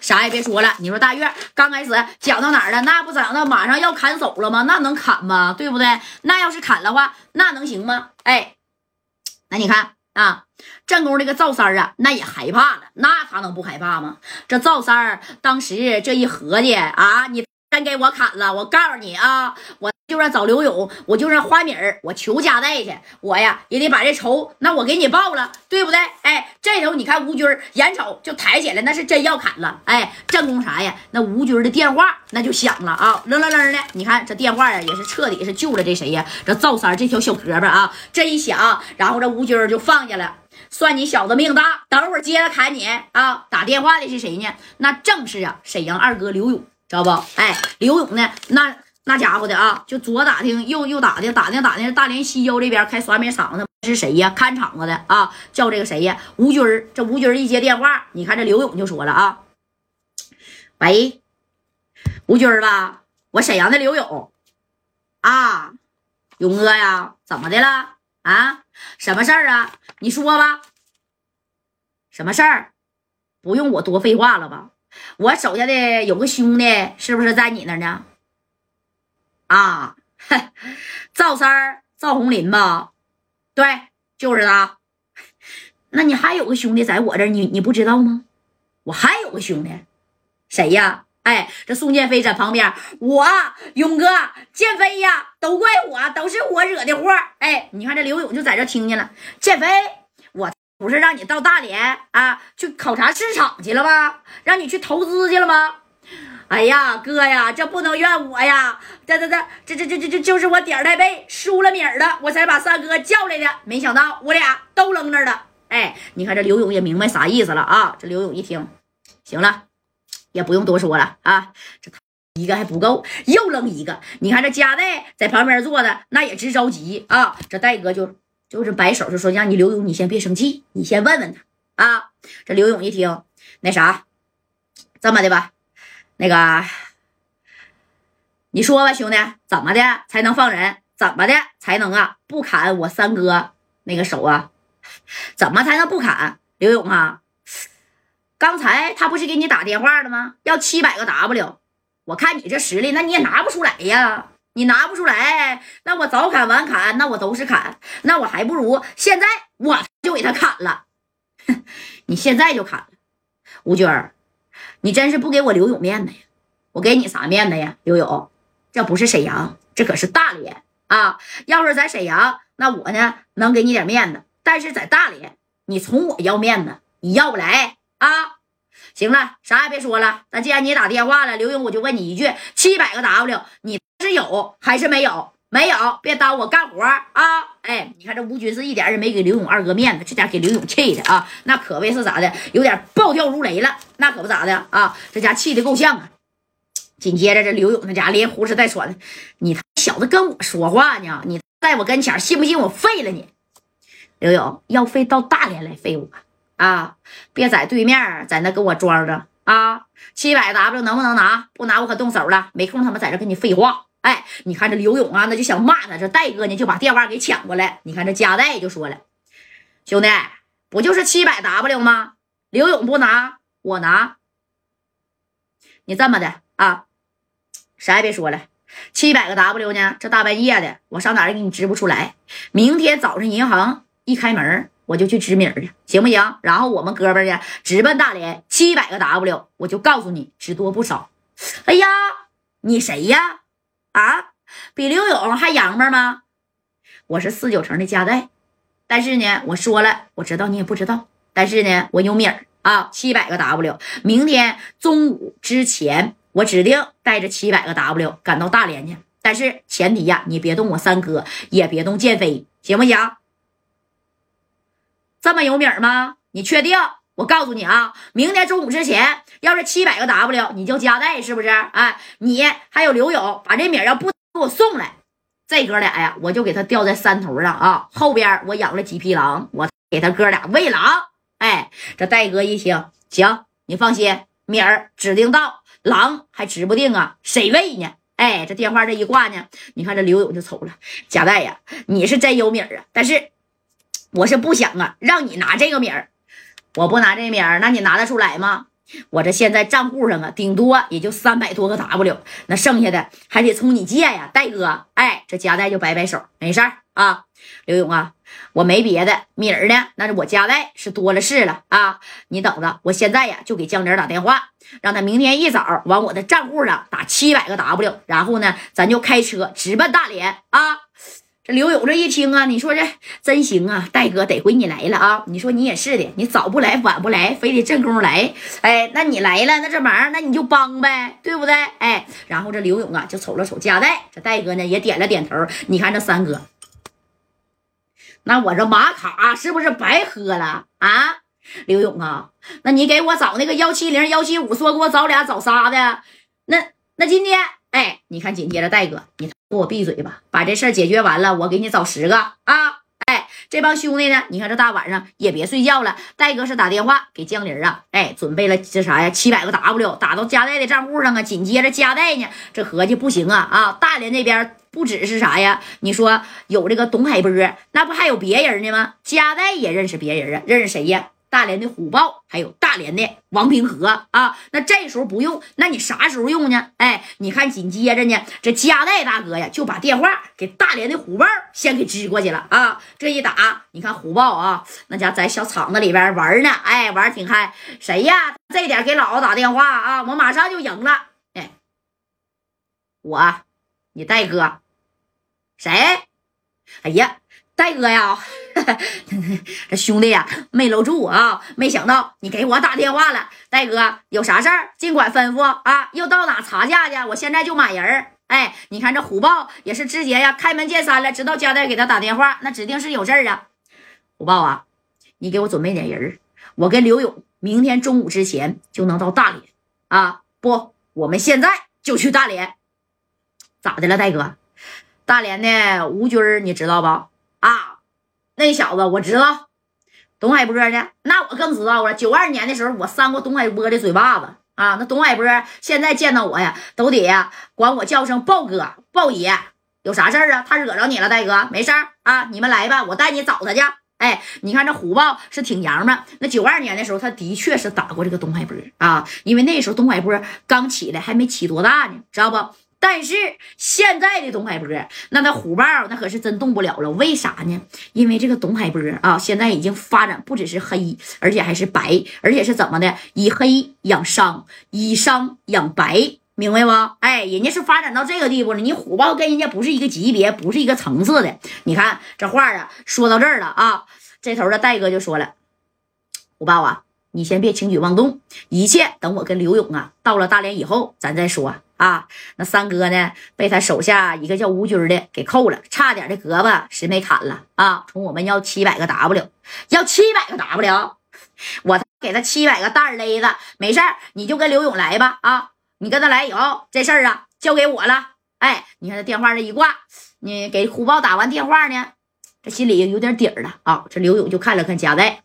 啥也别说了。你说大月刚开始讲到哪儿了？那不讲到马上要砍手了吗？那能砍吗？对不对？那要是砍的话，那能行吗？哎，那你看啊，正宫这个赵三啊，那也害怕了。那他能不害怕吗？这赵三当时这一合计啊，你真给我砍了，我告诉你啊，我。就让找刘勇，我就让花米儿，我求加代去，我呀也得把这仇，那我给你报了，对不对？哎，这头你看吴军眼瞅就抬起来，那是真要砍了。哎，正宫啥呀？那吴军的电话那就响了啊，楞楞楞的。你看这电话呀，也是彻底是救了这谁呀？这赵三这条小胳膊啊，这一响，然后这吴军就放下了，算你小子命大，等会儿接着砍你啊！打电话的是谁呢？那正是啊，沈阳二哥刘勇，知道不？哎，刘勇呢？那。那家伙的啊，就左打听右右打听，打听打听大连西郊这边开刷米厂的是谁呀？看场子的啊，叫这个谁呀？吴军儿。这吴军儿一接电话，你看这刘勇就说了啊：“喂，吴军儿吧，我沈阳的刘勇啊，勇哥呀，怎么的了啊？什么事儿啊？你说吧，什么事儿？不用我多废话了吧？我手下的有个兄弟，是不是在你那呢？”啊，赵三儿，赵红林吧？对，就是他。那你还有个兄弟在我这儿，你你不知道吗？我还有个兄弟，谁呀？哎，这宋建飞在旁边。我勇哥，建飞呀，都怪我，都是我惹的祸。哎，你看这刘勇就在这听见了。建飞，不是让你到大连啊去考察市场去了吗？让你去投资去了吗？哎呀，哥呀，这不能怨我呀！这这这这这这这这就是我点儿太背，输了米儿了，我才把三哥叫来的。没想到我俩都扔那儿了。哎，你看这刘勇也明白啥意思了啊！这刘勇一听，行了，也不用多说了啊。这一个还不够，又扔一个。你看这加代在旁边坐的，那也直着急啊。这戴哥就就是摆手，就说让你刘勇，你先别生气，你先问问他啊。这刘勇一听，那啥，这么的吧。那个，你说吧，兄弟，怎么的才能放人？怎么的才能啊不砍我三哥那个手啊？怎么才能不砍刘勇啊？刚才他不是给你打电话了吗？要七百个 W，我看你这实力，那你也拿不出来呀！你拿不出来，那我早砍晚砍，那我都是砍，那我还不如现在我就给他砍了。你现在就砍了，吴军儿。你真是不给我刘勇面子呀！我给你啥面子呀，刘勇？这不是沈阳，这可是大连啊！要是在沈阳，那我呢能给你点面子，但是在大连，你从我要面子，你要不来啊？行了，啥也别说了。那既然你打电话了，刘勇，我就问你一句：七百个 W，你是有还是没有？没有，别耽误我干活啊！哎，你看这吴军是一点也没给刘勇二哥面子，这家给刘勇气的啊，那可谓是咋的，有点暴跳如雷了，那可不咋的啊，这家气的够呛啊！紧接着这刘勇那家连呼哧带喘的，你小子跟我说话呢？你在我跟前信不信我废了你？刘勇要废到大连来废我啊！别在对面在那跟我装着啊！七百 W 能不能拿？不拿我可动手了，没空他妈在这跟你废话。哎，你看这刘勇啊，那就想骂他。这戴哥呢，就把电话给抢过来。你看这加代就说了：“兄弟，不就是七百 W 吗？刘勇不拿，我拿。你这么的啊，啥也别说了。七百个 W 呢？这大半夜的，我上哪儿给你支不出来？明天早上银行一开门，我就去支米去，行不行？然后我们哥们儿呢，直奔大连。七百个 W，我就告诉你，只多不少。哎呀，你谁呀？”啊，比刘勇还洋们吗？我是四九城的加代，但是呢，我说了，我知道你也不知道，但是呢，我有米儿啊，七百个 W，明天中午之前，我指定带着七百个 W 赶到大连去。但是前提呀，你别动我三哥，也别动建飞，行不行？这么有米吗？你确定？我告诉你啊，明天中午之前，要是七百个 W，你就加代是不是？哎，你还有刘勇，把这米要不给我送来，这哥俩呀，我就给他吊在山头上啊。后边我养了几匹狼，我给他哥俩喂狼。哎，这戴哥一听，行，你放心，米儿指定到，狼还指不定啊，谁喂呢？哎，这电话这一挂呢，你看这刘勇就瞅了，贾代呀，你是真有米儿啊，但是我是不想啊，让你拿这个米儿。我不拿这米儿，那你拿得出来吗？我这现在账户上啊，顶多也就三百多个 W，那剩下的还得从你借呀，戴哥。哎，这夹带就摆摆手，没事儿啊，刘勇啊，我没别的，米儿呢？那是我夹带是多了是了啊，你等着，我现在呀就给江玲打电话，让他明天一早往我的账户上打七百个 W，然后呢，咱就开车直奔大连啊。刘勇这一听啊，你说这真行啊，戴哥得亏你来了啊！你说你也是的，你早不来晚不来，非得正宫来，哎，那你来了，那这忙那你就帮呗，对不对？哎，然后这刘勇啊就瞅了瞅加代，这戴哥呢也点了点头。你看这三哥，那我这玛卡是不是白喝了啊？刘勇啊，那你给我找那个幺七零幺七五，说给我找俩找仨的，那那今天。哎，你看，紧接着戴哥，你给我闭嘴吧，把这事儿解决完了，我给你找十个啊！哎，这帮兄弟呢，你看这大晚上也别睡觉了。戴哥是打电话给江玲啊，哎，准备了这啥呀？七百个 W 打到加代的账户上啊。紧接着加代呢，这合计不行啊啊！大连那边不只是啥呀？你说有这个董海波，那不还有别人呢吗？加代也认识别人啊，认识谁呀？大连的虎豹，还有大连的王平和啊，那这时候不用，那你啥时候用呢？哎，你看紧接着呢，这加代大哥呀就把电话给大连的虎豹先给支过去了啊。这一打，你看虎豹啊，那家在小厂子里边玩呢，哎，玩挺嗨。谁呀？这点给老子打电话啊，我马上就赢了。哎，我，你戴哥，谁？哎呀。戴哥呀，这 兄弟呀没搂住啊！没想到你给我打电话了，戴哥有啥事儿尽管吩咐啊！又到哪查价去？我现在就买人儿。哎，你看这虎豹也是直接呀，开门见山了，知道佳代给他打电话，那指定是有事儿啊。虎豹啊，你给我准备点人儿，我跟刘勇明天中午之前就能到大连啊！不，我们现在就去大连。咋的了，戴哥？大连的吴军你知道不？啊，那小子我知道，董海波呢？那我更知道了。九二年的时候，我扇过董海波的嘴巴子啊。那董海波现在见到我呀，都得管我叫声豹哥、豹爷。有啥事儿啊？他惹着你了，大哥？没事儿啊，你们来吧，我带你找他去。哎，你看这虎豹是挺娘们。那九二年的时候，他的确是打过这个董海波啊，因为那时候董海波刚起来，还没起多大呢，知道不？但是现在的董海波，那他虎豹那可是真动不了了。为啥呢？因为这个董海波啊，现在已经发展不只是黑，而且还是白，而且是怎么的？以黑养伤，以伤养白，明白不？哎，人家是发展到这个地步了。你虎豹跟人家不是一个级别，不是一个层次的。你看这话啊，说到这儿了啊，这头的戴哥就说了：“虎豹啊，你先别轻举妄动，一切等我跟刘勇啊到了大连以后，咱再说。”，啊那三哥呢？被他手下一个叫吴军的给扣了，差点的胳膊实没砍了啊！从我们要七百个 W，要七百个 W，我给他七百个蛋勒子，没事儿，你就跟刘勇来吧啊！你跟他来以后，这事儿啊交给我了。哎，你看这电话这一挂，你给虎豹打完电话呢，这心里有点底儿了啊！这刘勇就看了看贾带，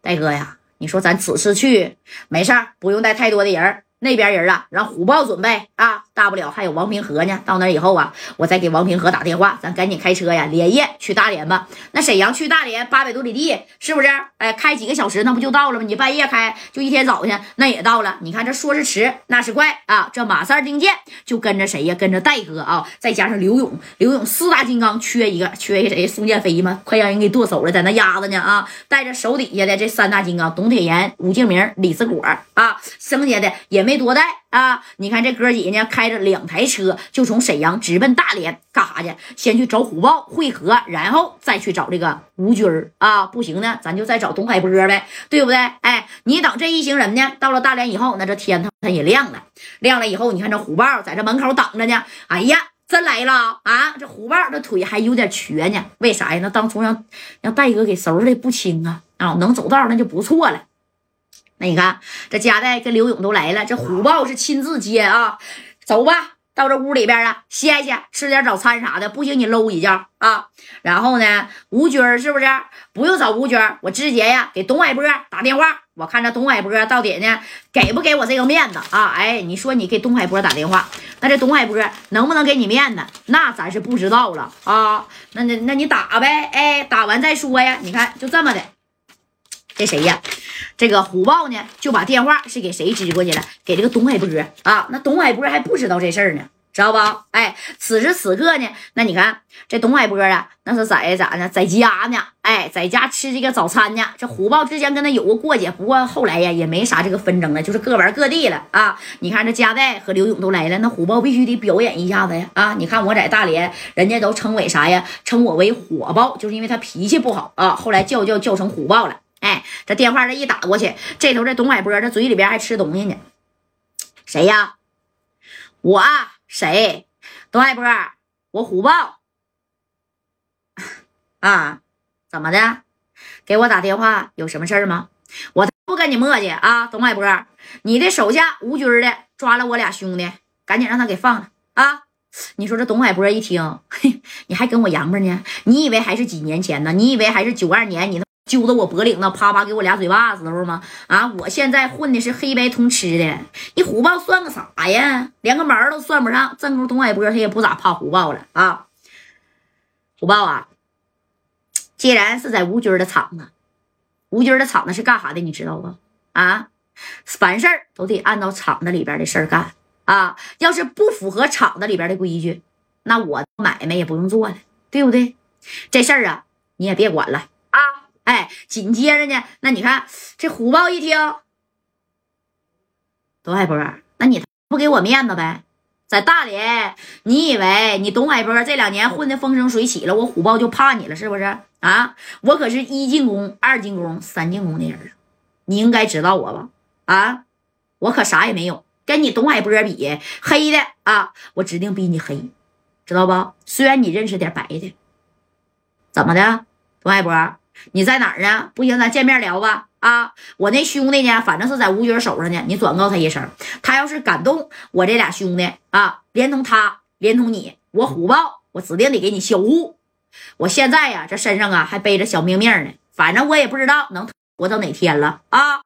戴哥呀，你说咱此次去没事儿，不用带太多的人。那边人啊，让虎豹准备啊，大不了还有王平和呢。到那以后啊，我再给王平和打电话，咱赶紧开车呀，连夜去大连吧。那沈阳去大连八百多里地，是不是？哎，开几个小时那不就到了吗？你半夜开，就一天早晨那也到了。你看这说是迟，那是快啊。这马三丁健就跟着谁呀？跟着戴哥啊，再加上刘勇，刘勇四大金刚缺一个，缺一个谁？宋建飞吗？快让人给剁手了，在那压着呢啊！带着手底下的这三大金刚：董铁岩、吴敬明、李四果啊，剩下的也没。没多带啊！你看这哥几个呢，开着两台车就从沈阳直奔大连，干啥去？先去找虎豹会合，然后再去找这个吴军啊！不行呢，咱就再找董海波呗，对不对？哎，你等这一行人呢，到了大连以后，那这天他他也亮了，亮了以后，你看这虎豹在这门口等着呢。哎呀，真来了啊！这虎豹这腿还有点瘸呢，为啥呀？那当初让让戴哥给收拾的不轻啊啊！能走道那就不错了。那你看，这佳代跟刘勇都来了，这虎豹是亲自接啊，走吧，到这屋里边啊，歇歇，吃点早餐啥的，不行你搂一觉啊。然后呢，吴军是不是不用找吴军？我直接呀给董海波打电话，我看这董海波到底呢给不给我这个面子啊？哎，你说你给董海波打电话，那这董海波能不能给你面子？那咱是不知道了啊。那那那你打呗，哎，打完再说呀。你看就这么的。这谁呀？这个虎豹呢，就把电话是给谁支过去了？给这个董海波啊。那董海波还不知道这事儿呢。知道不？哎，此时此刻呢，那你看这董海波啊，那是在咋呢？在家呢？哎，在家吃这个早餐呢。这虎豹之前跟他有过过节，不过后来呀也没啥这个纷争了，就是各玩各地了啊。你看这嘉代和刘勇都来了，那虎豹必须得表演一下子呀啊！你看我在大连，人家都称为啥呀？称我为火爆，就是因为他脾气不好啊。后来叫叫叫成虎豹了。哎，这电话这一打过去，这头这董海波这嘴里边还吃东西呢。谁呀？我。谁？董海波，我虎豹 啊？怎么的？给我打电话有什么事儿吗？我不跟你磨叽啊，董海波，你的手下吴军的抓了我俩兄弟，赶紧让他给放了啊！你说这董海波一听，嘿，你还跟我洋巴呢？你以为还是几年前呢？你以为还是九二年？你。揪着我脖领子，啪啪给我俩嘴巴子，候吗？啊！我现在混的是黑白通吃的，你虎豹算个啥呀？连个毛都算不上。正宫董海波他也不咋怕虎豹了啊！虎豹啊，既然是在吴军的厂子，吴军的厂子是干啥的？你知道不？啊，凡事都得按照厂子里边的事干啊！要是不符合厂子里边的规矩，那我买卖也不用做了，对不对？这事儿啊，你也别管了。哎，紧接着呢，那你看这虎豹一听，董海波，那你不给我面子呗？在大连，你以为你董海波这两年混的风生水起了，我虎豹就怕你了是不是？啊，我可是一进攻、二进攻、三进攻的人啊，你应该知道我吧？啊，我可啥也没有，跟你董海波比，黑的啊，我指定比你黑，知道不？虽然你认识点白的，怎么的，董海波？你在哪儿呢？不行，咱见面聊吧。啊，我那兄弟呢？反正是在吴军手上呢。你转告他一声，他要是敢动我这俩兄弟啊，连同他，连同你，我虎豹，我指定得给你销户。我现在呀，这身上啊还背着小命命呢，反正我也不知道能活到哪天了啊。